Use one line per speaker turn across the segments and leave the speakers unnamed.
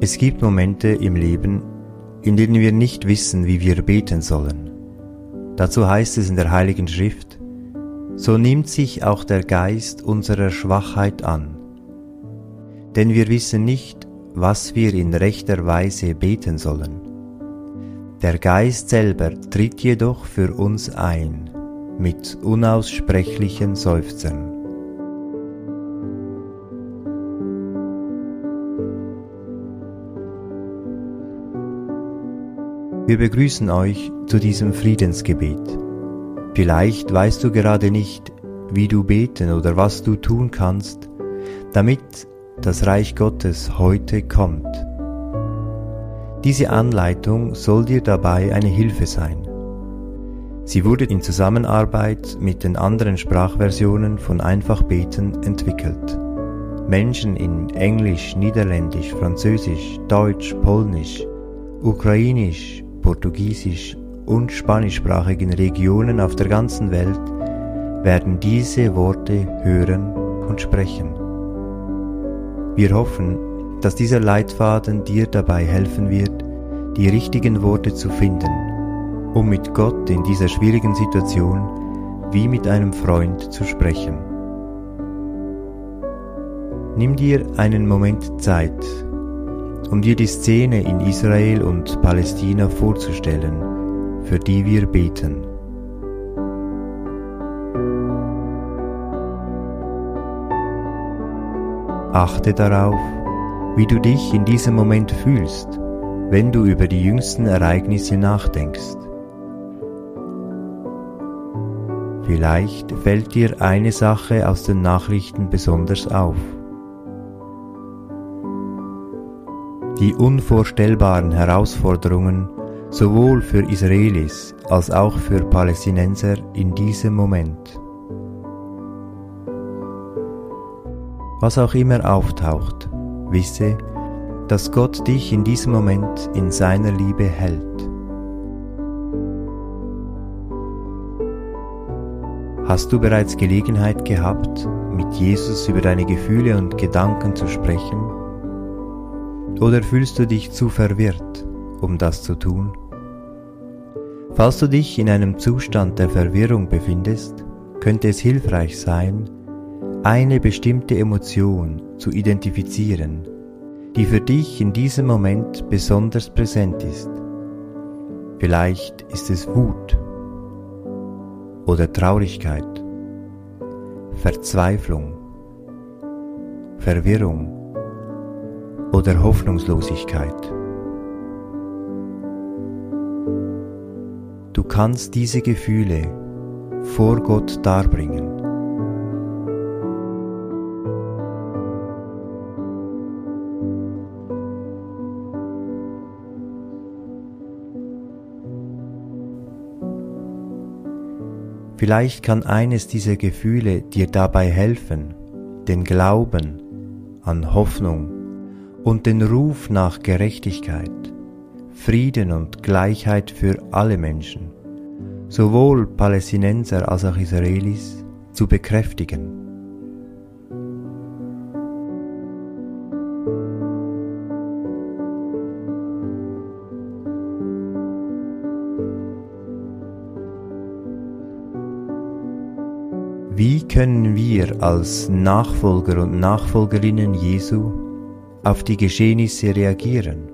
Es gibt Momente im Leben, in denen wir nicht wissen, wie wir beten sollen. Dazu heißt es in der Heiligen Schrift, so nimmt sich auch der Geist unserer Schwachheit an. Denn wir wissen nicht, was wir in rechter Weise beten sollen. Der Geist selber tritt jedoch für uns ein, mit unaussprechlichen Seufzern. Wir begrüßen euch zu diesem Friedensgebet. Vielleicht weißt du gerade nicht, wie du beten oder was du tun kannst, damit das Reich Gottes heute kommt. Diese Anleitung soll dir dabei eine Hilfe sein. Sie wurde in Zusammenarbeit mit den anderen Sprachversionen von Einfach Beten entwickelt. Menschen in Englisch, Niederländisch, Französisch, Deutsch, Polnisch, Ukrainisch, portugiesisch- und spanischsprachigen Regionen auf der ganzen Welt werden diese Worte hören und sprechen. Wir hoffen, dass dieser Leitfaden dir dabei helfen wird, die richtigen Worte zu finden, um mit Gott in dieser schwierigen Situation wie mit einem Freund zu sprechen. Nimm dir einen Moment Zeit, um dir die Szene in Israel und Palästina vorzustellen, für die wir beten. Achte darauf, wie du dich in diesem Moment fühlst, wenn du über die jüngsten Ereignisse nachdenkst. Vielleicht fällt dir eine Sache aus den Nachrichten besonders auf. Die unvorstellbaren Herausforderungen sowohl für Israelis als auch für Palästinenser in diesem Moment. Was auch immer auftaucht, wisse, dass Gott dich in diesem Moment in seiner Liebe hält. Hast du bereits Gelegenheit gehabt, mit Jesus über deine Gefühle und Gedanken zu sprechen? Oder fühlst du dich zu verwirrt, um das zu tun? Falls du dich in einem Zustand der Verwirrung befindest, könnte es hilfreich sein, eine bestimmte Emotion zu identifizieren, die für dich in diesem Moment besonders präsent ist. Vielleicht ist es Wut oder Traurigkeit, Verzweiflung, Verwirrung oder Hoffnungslosigkeit. Du kannst diese Gefühle vor Gott darbringen. Vielleicht kann eines dieser Gefühle dir dabei helfen, den Glauben an Hoffnung und den Ruf nach Gerechtigkeit, Frieden und Gleichheit für alle Menschen, sowohl Palästinenser als auch Israelis, zu bekräftigen. Wie können wir als Nachfolger und Nachfolgerinnen Jesu auf die Geschehnisse reagieren.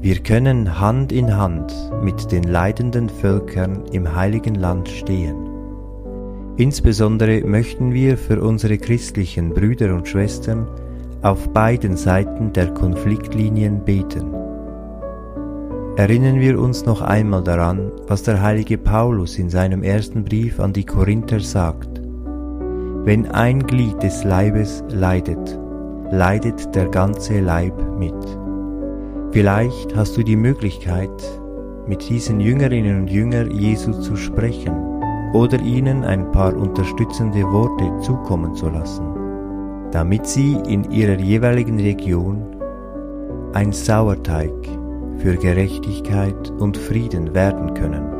Wir können Hand in Hand mit den leidenden Völkern im heiligen Land stehen. Insbesondere möchten wir für unsere christlichen Brüder und Schwestern auf beiden Seiten der Konfliktlinien beten. Erinnern wir uns noch einmal daran, was der heilige Paulus in seinem ersten Brief an die Korinther sagt. Wenn ein Glied des Leibes leidet, leidet der ganze Leib mit. Vielleicht hast du die Möglichkeit, mit diesen Jüngerinnen und Jüngern Jesu zu sprechen oder ihnen ein paar unterstützende Worte zukommen zu lassen, damit sie in ihrer jeweiligen Region ein Sauerteig für Gerechtigkeit und Frieden werden können.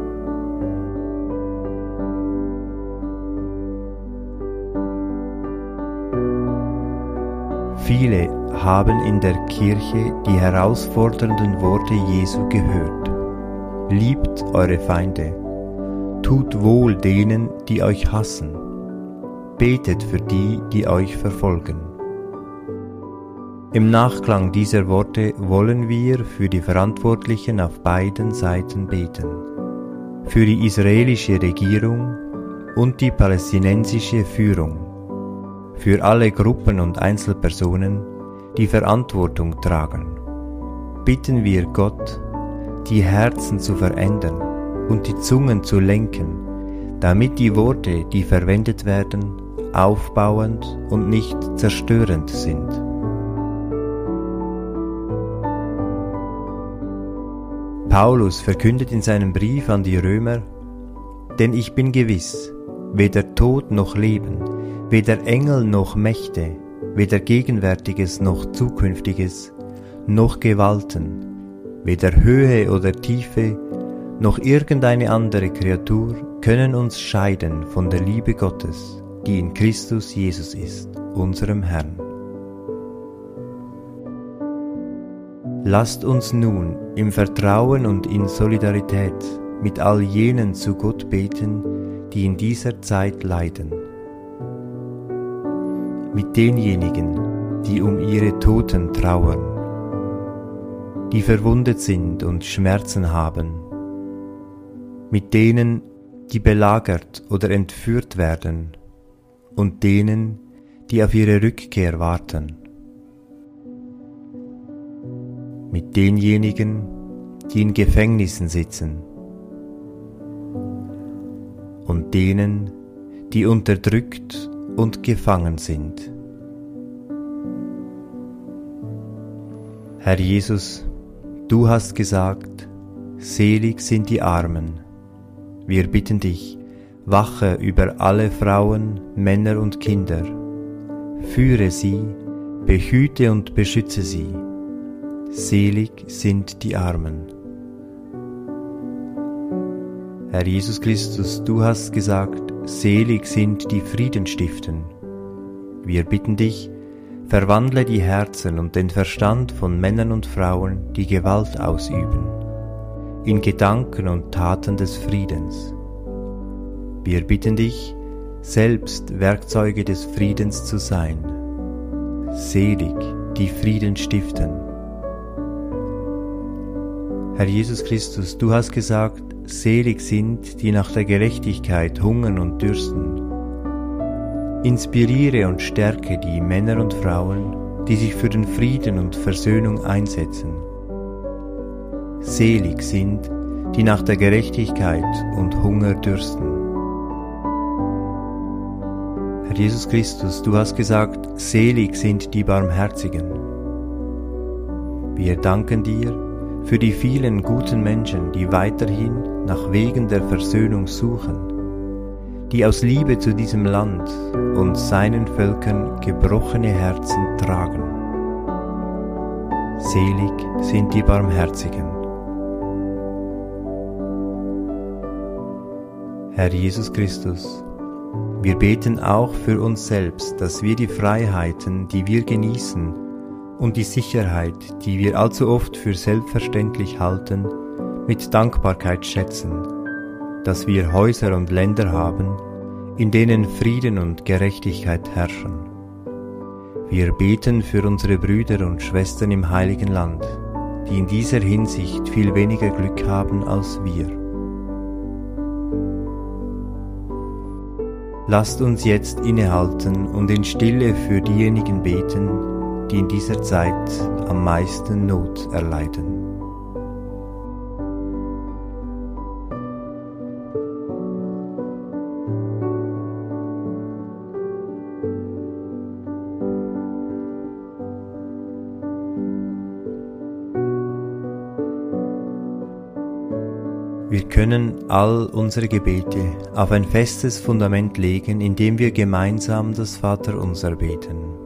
Viele haben in der Kirche die herausfordernden Worte Jesu gehört. Liebt eure Feinde, tut wohl denen, die euch hassen, betet für die, die euch verfolgen. Im Nachklang dieser Worte wollen wir für die Verantwortlichen auf beiden Seiten beten, für die israelische Regierung und die palästinensische Führung, für alle Gruppen und Einzelpersonen, die Verantwortung tragen. Bitten wir Gott, die Herzen zu verändern und die Zungen zu lenken, damit die Worte, die verwendet werden, aufbauend und nicht zerstörend sind. Paulus verkündet in seinem Brief an die Römer, denn ich bin gewiss, weder Tod noch Leben, weder Engel noch Mächte, weder Gegenwärtiges noch Zukünftiges, noch Gewalten, weder Höhe oder Tiefe, noch irgendeine andere Kreatur können uns scheiden von der Liebe Gottes, die in Christus Jesus ist, unserem Herrn. Lasst uns nun im Vertrauen und in Solidarität mit all jenen zu Gott beten, die in dieser Zeit leiden. Mit denjenigen, die um ihre Toten trauern die verwundet sind und Schmerzen haben, mit denen, die belagert oder entführt werden und denen, die auf ihre Rückkehr warten, mit denjenigen, die in Gefängnissen sitzen und denen, die unterdrückt und gefangen sind. Herr Jesus, Du hast gesagt, selig sind die Armen. Wir bitten dich, wache über alle Frauen, Männer und Kinder. Führe sie, behüte und beschütze sie. Selig sind die Armen. Herr Jesus Christus, du hast gesagt, selig sind die Friedenstiften. Wir bitten dich, Verwandle die Herzen und den Verstand von Männern und Frauen, die Gewalt ausüben, in Gedanken und Taten des Friedens. Wir bitten dich, selbst Werkzeuge des Friedens zu sein. Selig, die Frieden stiften. Herr Jesus Christus, du hast gesagt, selig sind, die nach der Gerechtigkeit hungern und dürsten. Inspiriere und stärke die Männer und Frauen, die sich für den Frieden und Versöhnung einsetzen. Selig sind, die nach der Gerechtigkeit und Hunger dürsten. Herr Jesus Christus, du hast gesagt, selig sind die Barmherzigen. Wir danken dir für die vielen guten Menschen, die weiterhin nach Wegen der Versöhnung suchen die aus Liebe zu diesem Land und seinen Völkern gebrochene Herzen tragen. Selig sind die Barmherzigen. Herr Jesus Christus, wir beten auch für uns selbst, dass wir die Freiheiten, die wir genießen, und die Sicherheit, die wir allzu oft für selbstverständlich halten, mit Dankbarkeit schätzen dass wir Häuser und Länder haben, in denen Frieden und Gerechtigkeit herrschen. Wir beten für unsere Brüder und Schwestern im heiligen Land, die in dieser Hinsicht viel weniger Glück haben als wir. Lasst uns jetzt innehalten und in Stille für diejenigen beten, die in dieser Zeit am meisten Not erleiden. Wir können all unsere Gebete auf ein festes Fundament legen, indem wir gemeinsam das Vaterunser beten.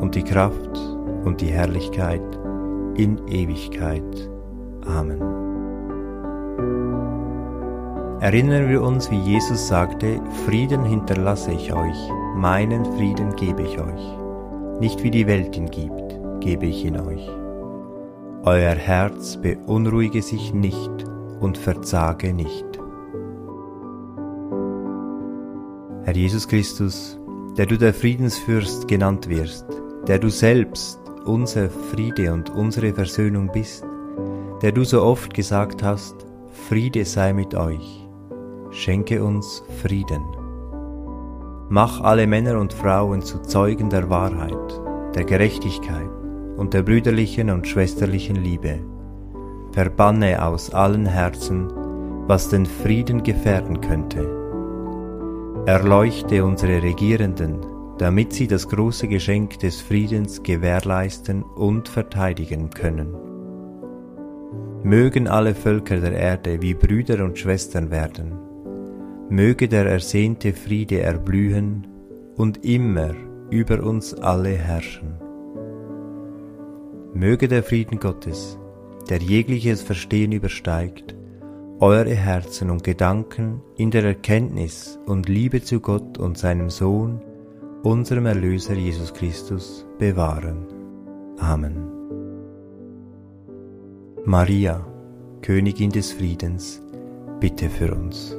und die Kraft und die Herrlichkeit in Ewigkeit. Amen. Erinnern wir uns, wie Jesus sagte, Frieden hinterlasse ich euch, meinen Frieden gebe ich euch. Nicht wie die Welt ihn gibt, gebe ich ihn euch. Euer Herz beunruhige sich nicht und verzage nicht. Herr Jesus Christus, der du der Friedensfürst genannt wirst, der du selbst unser Friede und unsere Versöhnung bist, der du so oft gesagt hast, Friede sei mit euch, schenke uns Frieden. Mach alle Männer und Frauen zu Zeugen der Wahrheit, der Gerechtigkeit und der brüderlichen und schwesterlichen Liebe. Verbanne aus allen Herzen, was den Frieden gefährden könnte. Erleuchte unsere Regierenden, damit sie das große Geschenk des Friedens gewährleisten und verteidigen können. Mögen alle Völker der Erde wie Brüder und Schwestern werden, möge der ersehnte Friede erblühen und immer über uns alle herrschen. Möge der Frieden Gottes, der jegliches Verstehen übersteigt, eure Herzen und Gedanken in der Erkenntnis und Liebe zu Gott und seinem Sohn, unserem Erlöser Jesus Christus, bewahren. Amen. Maria, Königin des Friedens, bitte für uns.